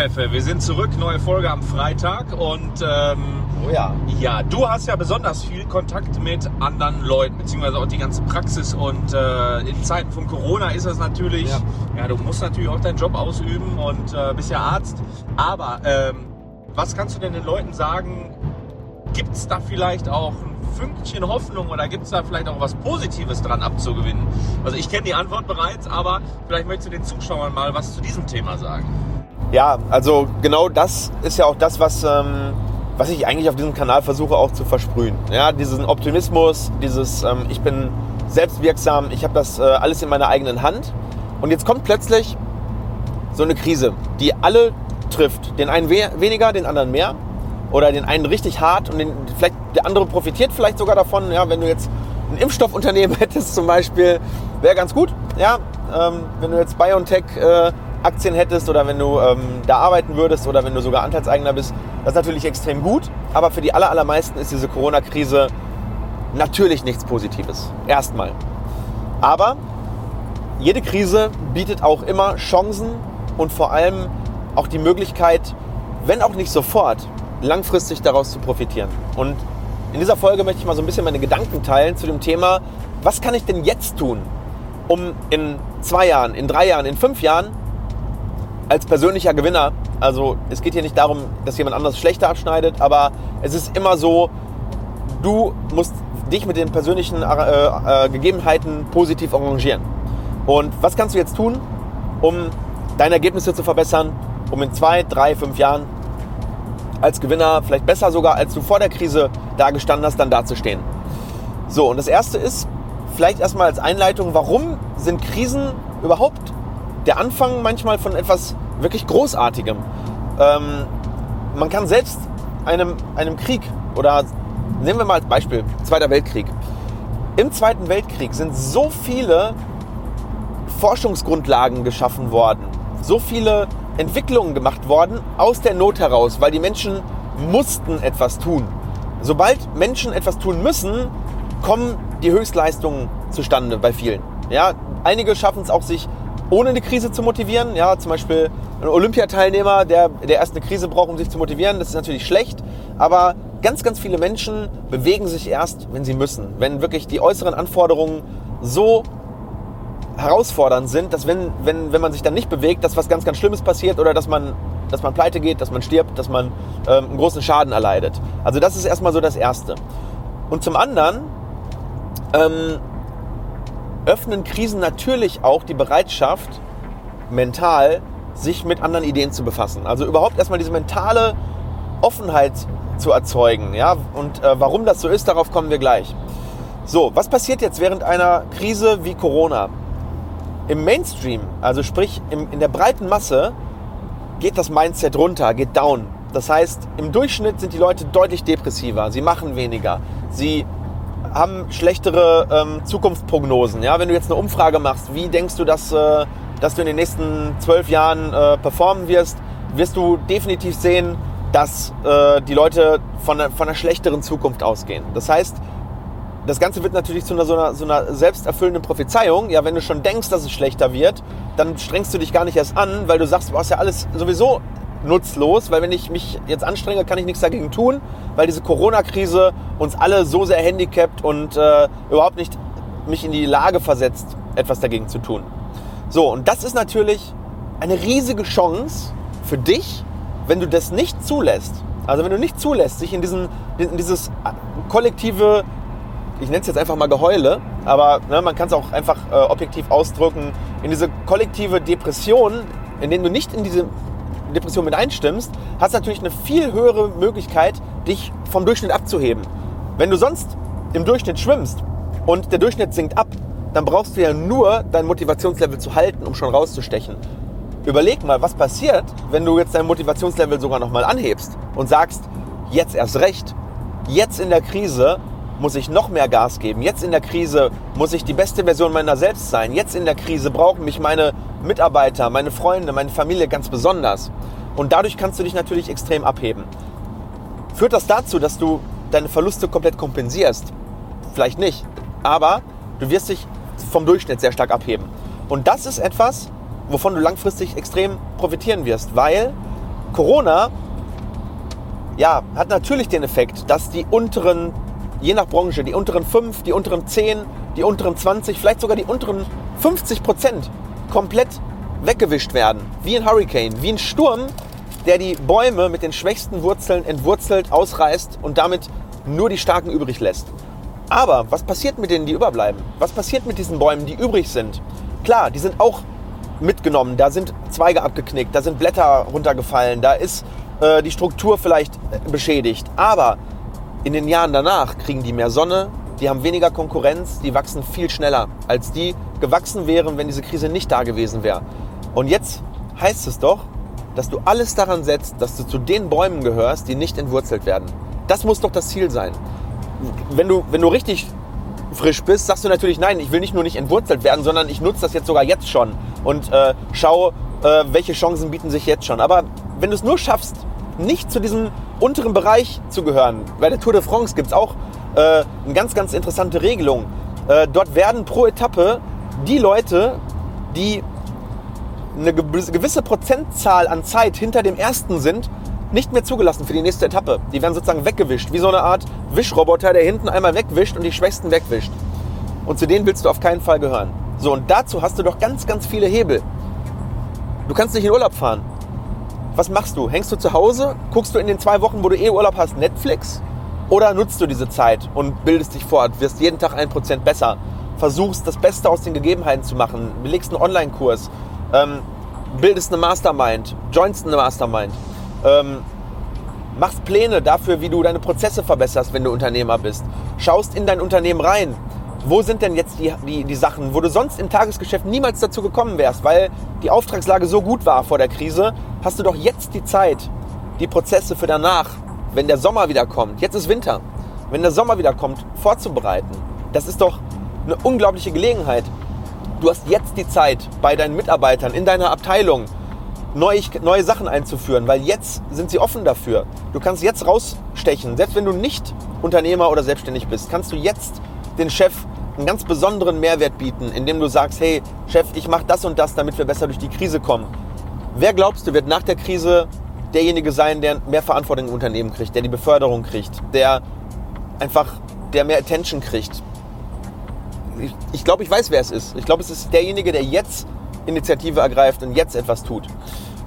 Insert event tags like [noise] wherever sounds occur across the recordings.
Pfeffe, wir sind zurück, neue Folge am Freitag und ähm, Oh ja. ja, du hast ja besonders viel Kontakt mit anderen Leuten, beziehungsweise auch die ganze Praxis und äh, in Zeiten von Corona ist das natürlich, ja. Ja. du musst natürlich auch deinen Job ausüben und äh, bist ja Arzt, aber ähm, was kannst du denn den Leuten sagen, gibt es da vielleicht auch ein Fünkchen Hoffnung oder gibt es da vielleicht auch was Positives dran abzugewinnen? Also ich kenne die Antwort bereits, aber vielleicht möchtest du den Zuschauern mal was zu diesem Thema sagen. Ja, also genau das ist ja auch das, was, ähm, was ich eigentlich auf diesem Kanal versuche auch zu versprühen. Ja, diesen Optimismus, dieses ähm, ich bin selbstwirksam, ich habe das äh, alles in meiner eigenen Hand. Und jetzt kommt plötzlich so eine Krise, die alle trifft. Den einen we weniger, den anderen mehr. Oder den einen richtig hart und den, vielleicht der andere profitiert vielleicht sogar davon. Ja, wenn du jetzt ein Impfstoffunternehmen [laughs] hättest zum Beispiel, wäre ganz gut. Ja, ähm, wenn du jetzt BioNTech äh, Aktien hättest oder wenn du ähm, da arbeiten würdest oder wenn du sogar Anteilseigner bist, das ist natürlich extrem gut. Aber für die aller, allermeisten ist diese Corona-Krise natürlich nichts Positives. Erstmal. Aber jede Krise bietet auch immer Chancen und vor allem auch die Möglichkeit, wenn auch nicht sofort, langfristig daraus zu profitieren. Und in dieser Folge möchte ich mal so ein bisschen meine Gedanken teilen zu dem Thema, was kann ich denn jetzt tun, um in zwei Jahren, in drei Jahren, in fünf Jahren als persönlicher Gewinner, also es geht hier nicht darum, dass jemand anderes schlechter abschneidet, aber es ist immer so, du musst dich mit den persönlichen äh, äh, Gegebenheiten positiv arrangieren. Und was kannst du jetzt tun, um deine Ergebnisse zu verbessern, um in zwei, drei, fünf Jahren als Gewinner, vielleicht besser sogar, als du vor der Krise da gestanden hast, dann dazustehen? So, und das erste ist, vielleicht erstmal als Einleitung, warum sind Krisen überhaupt der Anfang manchmal von etwas wirklich Großartigem? Ähm, man kann selbst einem, einem Krieg oder nehmen wir mal als Beispiel Zweiter Weltkrieg. Im Zweiten Weltkrieg sind so viele Forschungsgrundlagen geschaffen worden, so viele Entwicklungen gemacht worden aus der Not heraus, weil die Menschen mussten etwas tun. Sobald Menschen etwas tun müssen, kommen die Höchstleistungen zustande bei vielen. Ja, einige schaffen es auch, sich ohne eine Krise zu motivieren. Ja, zum Beispiel ein Olympiateilnehmer, der, der erst eine Krise braucht, um sich zu motivieren. Das ist natürlich schlecht. Aber ganz, ganz viele Menschen bewegen sich erst, wenn sie müssen. Wenn wirklich die äußeren Anforderungen so herausfordernd sind, dass wenn, wenn, wenn man sich dann nicht bewegt, dass was ganz, ganz Schlimmes passiert oder dass man, dass man pleite geht, dass man stirbt, dass man ähm, einen großen Schaden erleidet. Also das ist erstmal so das Erste. Und zum anderen ähm, öffnen Krisen natürlich auch die Bereitschaft, mental sich mit anderen Ideen zu befassen. Also überhaupt erstmal diese mentale Offenheit zu erzeugen. Ja? Und äh, warum das so ist, darauf kommen wir gleich. So, was passiert jetzt während einer Krise wie Corona? Im Mainstream, also sprich im, in der breiten Masse, geht das Mindset runter, geht down. Das heißt, im Durchschnitt sind die Leute deutlich depressiver, sie machen weniger, sie haben schlechtere ähm, Zukunftsprognosen. Ja? Wenn du jetzt eine Umfrage machst, wie denkst du, dass, äh, dass du in den nächsten zwölf Jahren äh, performen wirst, wirst du definitiv sehen, dass äh, die Leute von einer, von einer schlechteren Zukunft ausgehen. Das heißt, das Ganze wird natürlich zu einer, so, einer, so einer selbsterfüllenden Prophezeiung. Ja, wenn du schon denkst, dass es schlechter wird, dann strengst du dich gar nicht erst an, weil du sagst, du hast ja alles sowieso nutzlos, weil wenn ich mich jetzt anstrenge, kann ich nichts dagegen tun, weil diese Corona-Krise uns alle so sehr handicapt und äh, überhaupt nicht mich in die Lage versetzt, etwas dagegen zu tun. So, und das ist natürlich eine riesige Chance für dich, wenn du das nicht zulässt. Also wenn du nicht zulässt, sich in, diesen, in dieses kollektive, ich nenne es jetzt einfach mal Geheule, aber ne, man kann es auch einfach äh, objektiv ausdrücken, in diese kollektive Depression, in denen du nicht in diese Depression mit einstimmst, hast du natürlich eine viel höhere Möglichkeit, dich vom Durchschnitt abzuheben. Wenn du sonst im Durchschnitt schwimmst und der Durchschnitt sinkt ab, dann brauchst du ja nur dein Motivationslevel zu halten, um schon rauszustechen. Überleg mal, was passiert, wenn du jetzt dein Motivationslevel sogar nochmal anhebst und sagst, jetzt erst recht, jetzt in der Krise muss ich noch mehr Gas geben. Jetzt in der Krise muss ich die beste Version meiner selbst sein. Jetzt in der Krise brauchen mich meine Mitarbeiter, meine Freunde, meine Familie ganz besonders. Und dadurch kannst du dich natürlich extrem abheben. Führt das dazu, dass du deine Verluste komplett kompensierst? Vielleicht nicht. Aber du wirst dich vom Durchschnitt sehr stark abheben. Und das ist etwas, wovon du langfristig extrem profitieren wirst, weil Corona ja, hat natürlich den Effekt, dass die unteren, je nach Branche, die unteren 5, die unteren 10, die unteren 20, vielleicht sogar die unteren 50 Prozent komplett weggewischt werden. Wie ein Hurricane, wie ein Sturm, der die Bäume mit den schwächsten Wurzeln entwurzelt, ausreißt und damit nur die Starken übrig lässt. Aber was passiert mit denen, die überbleiben? Was passiert mit diesen Bäumen, die übrig sind? Klar, die sind auch mitgenommen. Da sind Zweige abgeknickt, da sind Blätter runtergefallen, da ist äh, die Struktur vielleicht äh, beschädigt. Aber in den Jahren danach kriegen die mehr Sonne, die haben weniger Konkurrenz, die wachsen viel schneller, als die gewachsen wären, wenn diese Krise nicht da gewesen wäre. Und jetzt heißt es doch, dass du alles daran setzt, dass du zu den Bäumen gehörst, die nicht entwurzelt werden. Das muss doch das Ziel sein. Wenn du, wenn du richtig frisch bist, sagst du natürlich, nein, ich will nicht nur nicht entwurzelt werden, sondern ich nutze das jetzt sogar jetzt schon und äh, schaue, äh, welche Chancen bieten sich jetzt schon. Aber wenn du es nur schaffst, nicht zu diesem unteren Bereich zu gehören, bei der Tour de France gibt es auch äh, eine ganz, ganz interessante Regelung. Äh, dort werden pro Etappe die Leute, die eine gewisse Prozentzahl an Zeit hinter dem ersten sind, nicht mehr zugelassen für die nächste Etappe. Die werden sozusagen weggewischt, wie so eine Art Wischroboter, der hinten einmal wegwischt und die Schwächsten wegwischt. Und zu denen willst du auf keinen Fall gehören. So, und dazu hast du doch ganz, ganz viele Hebel. Du kannst nicht in Urlaub fahren. Was machst du? Hängst du zu Hause? Guckst du in den zwei Wochen, wo du eh Urlaub hast, Netflix? Oder nutzt du diese Zeit und bildest dich fort, wirst jeden Tag ein Prozent besser, versuchst das Beste aus den Gegebenheiten zu machen, belegst einen Online-Kurs, ähm, bildest eine Mastermind, joinst eine Mastermind, ähm, machst Pläne dafür, wie du deine Prozesse verbesserst, wenn du Unternehmer bist, schaust in dein Unternehmen rein, wo sind denn jetzt die, die, die Sachen, wo du sonst im Tagesgeschäft niemals dazu gekommen wärst, weil die Auftragslage so gut war vor der Krise, hast du doch jetzt die Zeit, die Prozesse für danach, wenn der Sommer wieder kommt, jetzt ist Winter, wenn der Sommer wieder kommt, vorzubereiten. Das ist doch eine unglaubliche Gelegenheit. Du hast jetzt die Zeit, bei deinen Mitarbeitern, in deiner Abteilung, neue, neue Sachen einzuführen, weil jetzt sind sie offen dafür. Du kannst jetzt rausstechen. Selbst wenn du nicht Unternehmer oder selbstständig bist, kannst du jetzt den Chef einen ganz besonderen Mehrwert bieten, indem du sagst, hey Chef, ich mache das und das, damit wir besser durch die Krise kommen. Wer glaubst du, wird nach der Krise derjenige sein, der mehr Verantwortung im Unternehmen kriegt, der die Beförderung kriegt, der einfach, der mehr Attention kriegt? Ich, ich glaube, ich weiß, wer es ist. Ich glaube, es ist derjenige, der jetzt Initiative ergreift und jetzt etwas tut.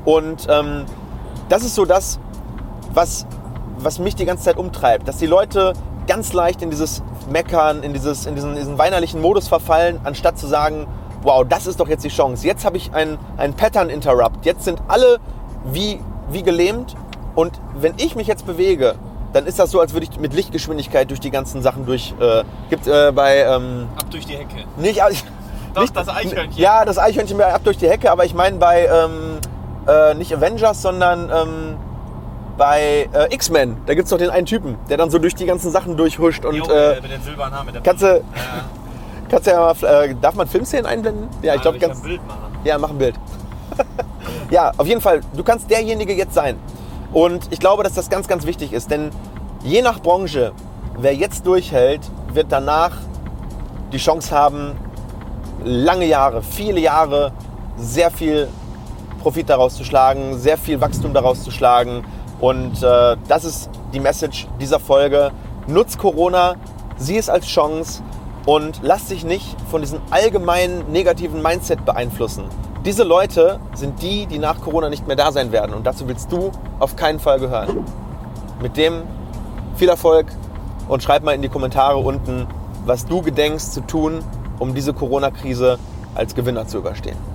Und ähm, das ist so das, was, was mich die ganze Zeit umtreibt, dass die Leute ganz leicht in dieses Meckern, in, dieses, in diesen, diesen weinerlichen Modus verfallen, anstatt zu sagen, wow, das ist doch jetzt die Chance. Jetzt habe ich einen, einen Pattern Interrupt. Jetzt sind alle wie, wie gelähmt. Und wenn ich mich jetzt bewege, dann ist das so, als würde ich mit Lichtgeschwindigkeit durch die ganzen Sachen durch. Äh, gibt äh, bei. Ähm, ab durch die Hecke. Nicht, doch, nicht, das Eichhörnchen. Ja, das Eichhörnchen ab durch die Hecke, aber ich meine bei. Ähm, äh, nicht Avengers, sondern. Ähm, bei äh, X-Men, da gibt es doch den einen Typen, der dann so durch die ganzen Sachen durchhuscht und. Jo, äh, mit den silbernen Haaren, mit der kannst du, ja. Kannst ja mal, äh, darf man Filmszenen einblenden? Ja, ich glaube, ganz. Ein Bild machen. Ja, mach ein Bild. [laughs] ja, auf jeden Fall, du kannst derjenige jetzt sein. Und ich glaube, dass das ganz, ganz wichtig ist, denn je nach Branche, wer jetzt durchhält, wird danach die Chance haben, lange Jahre, viele Jahre, sehr viel Profit daraus zu schlagen, sehr viel Wachstum daraus zu schlagen und äh, das ist die Message dieser Folge. Nutz Corona, sieh es als Chance und lass dich nicht von diesem allgemeinen negativen Mindset beeinflussen. Diese Leute sind die, die nach Corona nicht mehr da sein werden und dazu willst du auf keinen Fall gehören. Mit dem viel Erfolg und schreib mal in die Kommentare unten, was du gedenkst zu tun, um diese Corona-Krise als Gewinner zu überstehen.